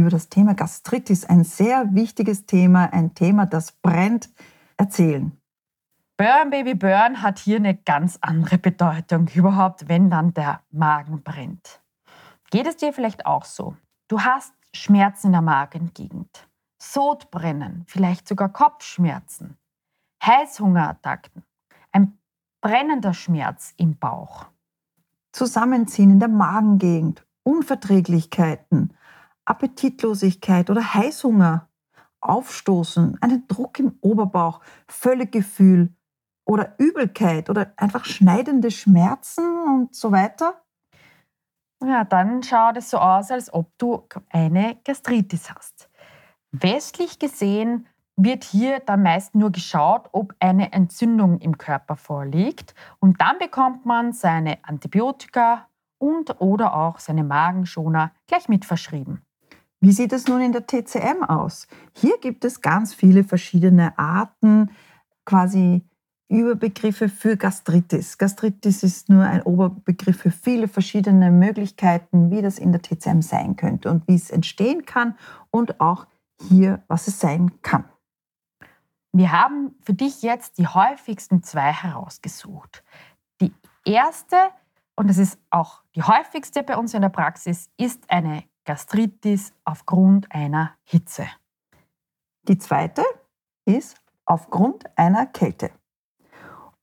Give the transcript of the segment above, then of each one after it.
über das Thema Gastritis, ein sehr wichtiges Thema, ein Thema, das brennt, erzählen. Burn Baby Burn hat hier eine ganz andere Bedeutung überhaupt, wenn dann der Magen brennt. Geht es dir vielleicht auch so? Du hast Schmerzen in der Magengegend, Sodbrennen, vielleicht sogar Kopfschmerzen, Heißhungerattacken, ein brennender Schmerz im Bauch. Zusammenziehen in der Magengegend, Unverträglichkeiten, Appetitlosigkeit oder Heißhunger, Aufstoßen, einen Druck im Oberbauch, Völlegefühl oder Übelkeit oder einfach schneidende Schmerzen und so weiter? Ja, dann schaut es so aus, als ob du eine Gastritis hast. Westlich gesehen wird hier dann meist nur geschaut, ob eine Entzündung im Körper vorliegt und dann bekommt man seine Antibiotika und oder auch seine Magenschoner gleich mit verschrieben. Wie sieht es nun in der TCM aus? Hier gibt es ganz viele verschiedene Arten, quasi Überbegriffe für Gastritis. Gastritis ist nur ein Oberbegriff für viele verschiedene Möglichkeiten, wie das in der TCM sein könnte und wie es entstehen kann und auch hier, was es sein kann. Wir haben für dich jetzt die häufigsten zwei herausgesucht. Die erste, und das ist auch die häufigste bei uns in der Praxis, ist eine Gastritis aufgrund einer Hitze. Die zweite ist aufgrund einer Kälte.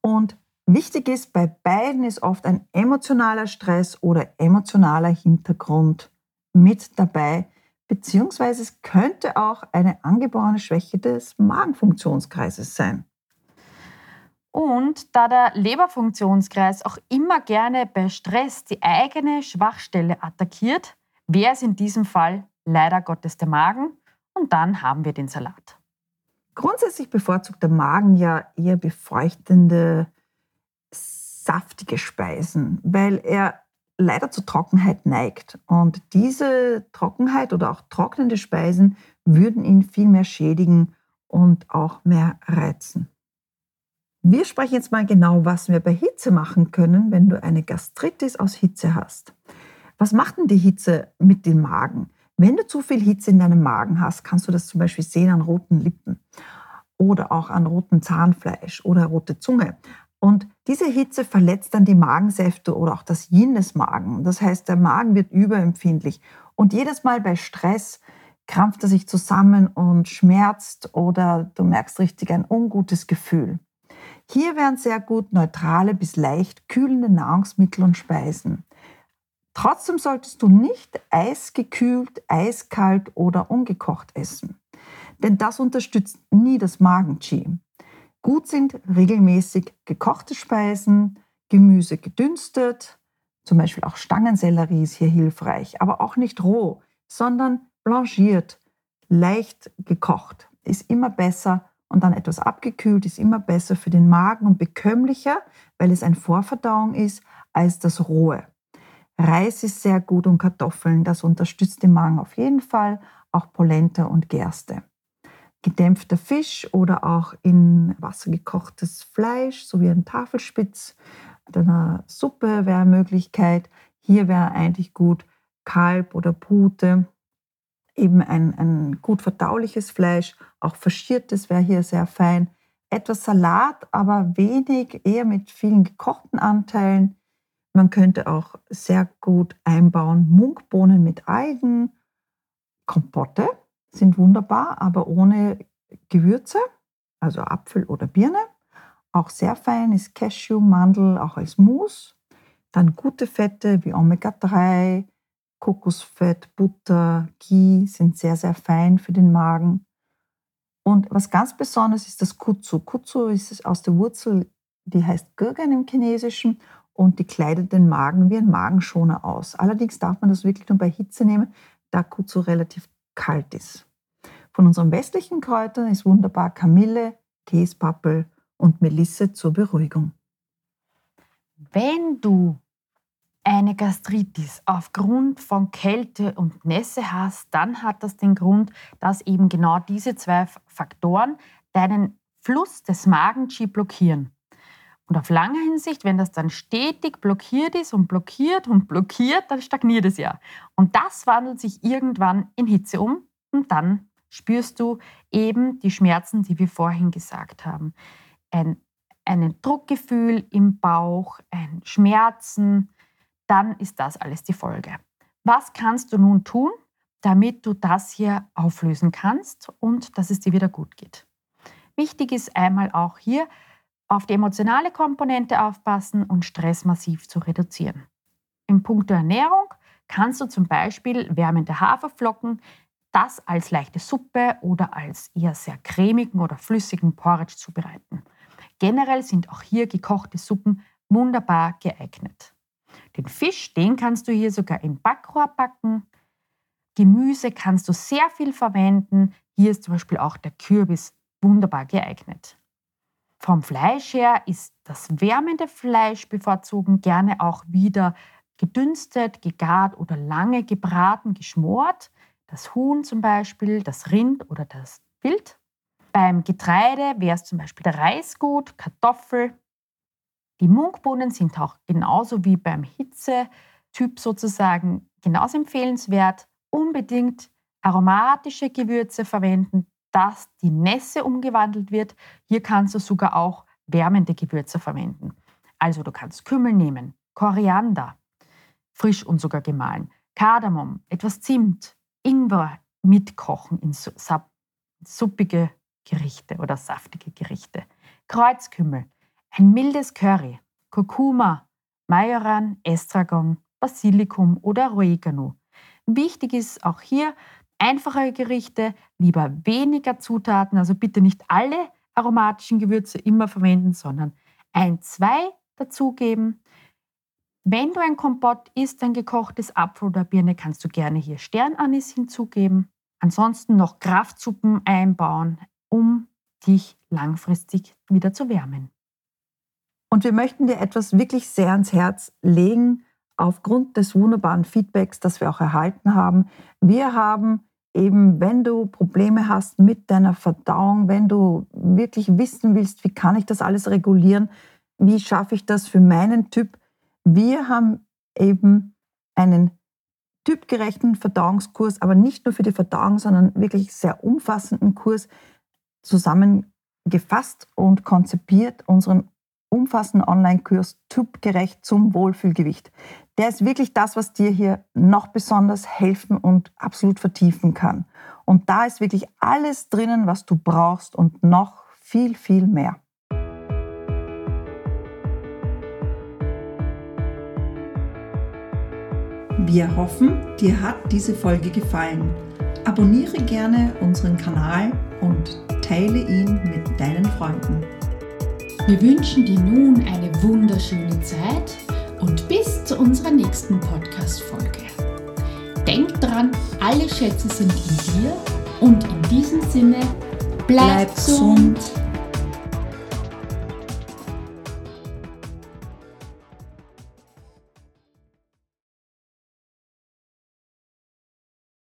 Und wichtig ist, bei beiden ist oft ein emotionaler Stress oder emotionaler Hintergrund mit dabei, beziehungsweise es könnte auch eine angeborene Schwäche des Magenfunktionskreises sein. Und da der Leberfunktionskreis auch immer gerne bei Stress die eigene Schwachstelle attackiert, wäre es in diesem Fall leider Gottes der Magen und dann haben wir den Salat. Grundsätzlich bevorzugt der Magen ja eher befeuchtende, saftige Speisen, weil er leider zur Trockenheit neigt. Und diese Trockenheit oder auch trocknende Speisen würden ihn viel mehr schädigen und auch mehr reizen. Wir sprechen jetzt mal genau, was wir bei Hitze machen können, wenn du eine Gastritis aus Hitze hast. Was macht denn die Hitze mit dem Magen? Wenn du zu viel Hitze in deinem Magen hast, kannst du das zum Beispiel sehen an roten Lippen oder auch an rotem Zahnfleisch oder rote Zunge. Und diese Hitze verletzt dann die Magensäfte oder auch das Yin des Magen. Das heißt, der Magen wird überempfindlich. Und jedes Mal bei Stress krampft er sich zusammen und schmerzt oder du merkst richtig ein ungutes Gefühl. Hier wären sehr gut neutrale bis leicht kühlende Nahrungsmittel und Speisen. Trotzdem solltest du nicht eisgekühlt, eiskalt oder ungekocht essen, denn das unterstützt nie das Magen-Qi. Gut sind regelmäßig gekochte Speisen, Gemüse gedünstet, zum Beispiel auch Stangensellerie ist hier hilfreich, aber auch nicht roh, sondern blanchiert, leicht gekocht, ist immer besser und dann etwas abgekühlt ist immer besser für den Magen und bekömmlicher, weil es ein Vorverdauung ist, als das rohe. Reis ist sehr gut und Kartoffeln, das unterstützt den Magen auf jeden Fall, auch Polenta und Gerste. Gedämpfter Fisch oder auch in Wasser gekochtes Fleisch, sowie ein Tafelspitz, eine Suppe wäre eine Möglichkeit. Hier wäre eigentlich gut Kalb oder Pute, eben ein, ein gut verdauliches Fleisch, auch faschiertes wäre hier sehr fein. Etwas Salat, aber wenig, eher mit vielen gekochten Anteilen man könnte auch sehr gut einbauen Munkbohnen mit Algen. Kompotte sind wunderbar, aber ohne Gewürze, also Apfel oder Birne. Auch sehr fein ist Cashew, Mandel, auch als Mousse. Dann gute Fette wie Omega-3, Kokosfett, Butter, Ghee sind sehr, sehr fein für den Magen. Und was ganz besonders ist das Kutsu. Kutsu ist aus der Wurzel, die heißt Gürgen im Chinesischen und die kleidet den Magen wie ein Magenschoner aus. Allerdings darf man das wirklich nur bei Hitze nehmen, da Kutsu relativ kalt ist. Von unseren westlichen Kräutern ist wunderbar Kamille, Käspappel und Melisse zur Beruhigung. Wenn du eine Gastritis aufgrund von Kälte und Nässe hast, dann hat das den Grund, dass eben genau diese zwei Faktoren deinen Fluss des Magen-Qi blockieren. Und auf lange Hinsicht, wenn das dann stetig blockiert ist und blockiert und blockiert, dann stagniert es ja. Und das wandelt sich irgendwann in Hitze um und dann spürst du eben die Schmerzen, die wir vorhin gesagt haben. Ein, ein Druckgefühl im Bauch, ein Schmerzen, dann ist das alles die Folge. Was kannst du nun tun, damit du das hier auflösen kannst und dass es dir wieder gut geht? Wichtig ist einmal auch hier auf die emotionale Komponente aufpassen und Stress massiv zu reduzieren. Im Punkt der Ernährung kannst du zum Beispiel wärmende Haferflocken, das als leichte Suppe oder als eher sehr cremigen oder flüssigen Porridge zubereiten. Generell sind auch hier gekochte Suppen wunderbar geeignet. Den Fisch, den kannst du hier sogar im Backrohr backen. Gemüse kannst du sehr viel verwenden. Hier ist zum Beispiel auch der Kürbis wunderbar geeignet. Vom Fleisch her ist das wärmende Fleisch bevorzugen gerne auch wieder gedünstet, gegart oder lange gebraten, geschmort. Das Huhn zum Beispiel, das Rind oder das Wild. Beim Getreide wäre es zum Beispiel der Reis gut, Kartoffel, die Munkbohnen sind auch genauso wie beim Hitzetyp sozusagen genauso empfehlenswert. Unbedingt aromatische Gewürze verwenden, dass die Nässe umgewandelt wird. Hier kannst du sogar auch wärmende Gewürze verwenden. Also du kannst Kümmel nehmen, Koriander, frisch und sogar gemahlen, Kardamom, etwas Zimt, Ingwer mitkochen in suppige Gerichte oder saftige Gerichte, Kreuzkümmel, ein mildes Curry, Kurkuma, Majoran, Estragon, Basilikum oder Oregano. Wichtig ist auch hier einfache Gerichte, lieber weniger Zutaten, also bitte nicht alle aromatischen Gewürze immer verwenden, sondern ein, zwei dazugeben. Wenn du ein Kompott isst, ein gekochtes Apfel oder Birne, kannst du gerne hier Sternanis hinzugeben. Ansonsten noch Kraftsuppen einbauen, um dich langfristig wieder zu wärmen. Und wir möchten dir etwas wirklich sehr ans Herz legen, aufgrund des wunderbaren Feedbacks, das wir auch erhalten haben. Wir haben eben, wenn du Probleme hast mit deiner Verdauung, wenn du wirklich wissen willst, wie kann ich das alles regulieren, wie schaffe ich das für meinen Typ, wir haben eben einen typgerechten Verdauungskurs, aber nicht nur für die Verdauung, sondern wirklich sehr umfassenden Kurs zusammengefasst und konzipiert, unseren umfassenden Online-Kurs Typgerecht zum Wohlfühlgewicht. Der ist wirklich das, was dir hier noch besonders helfen und absolut vertiefen kann. Und da ist wirklich alles drinnen, was du brauchst und noch viel, viel mehr. Wir hoffen, dir hat diese Folge gefallen. Abonniere gerne unseren Kanal und teile ihn mit deinen Freunden. Wir wünschen dir nun eine wunderschöne Zeit und bis zu unserer nächsten Podcast-Folge. Denk dran, alle Schätze sind in dir und in diesem Sinne, bleib, bleib gesund. gesund.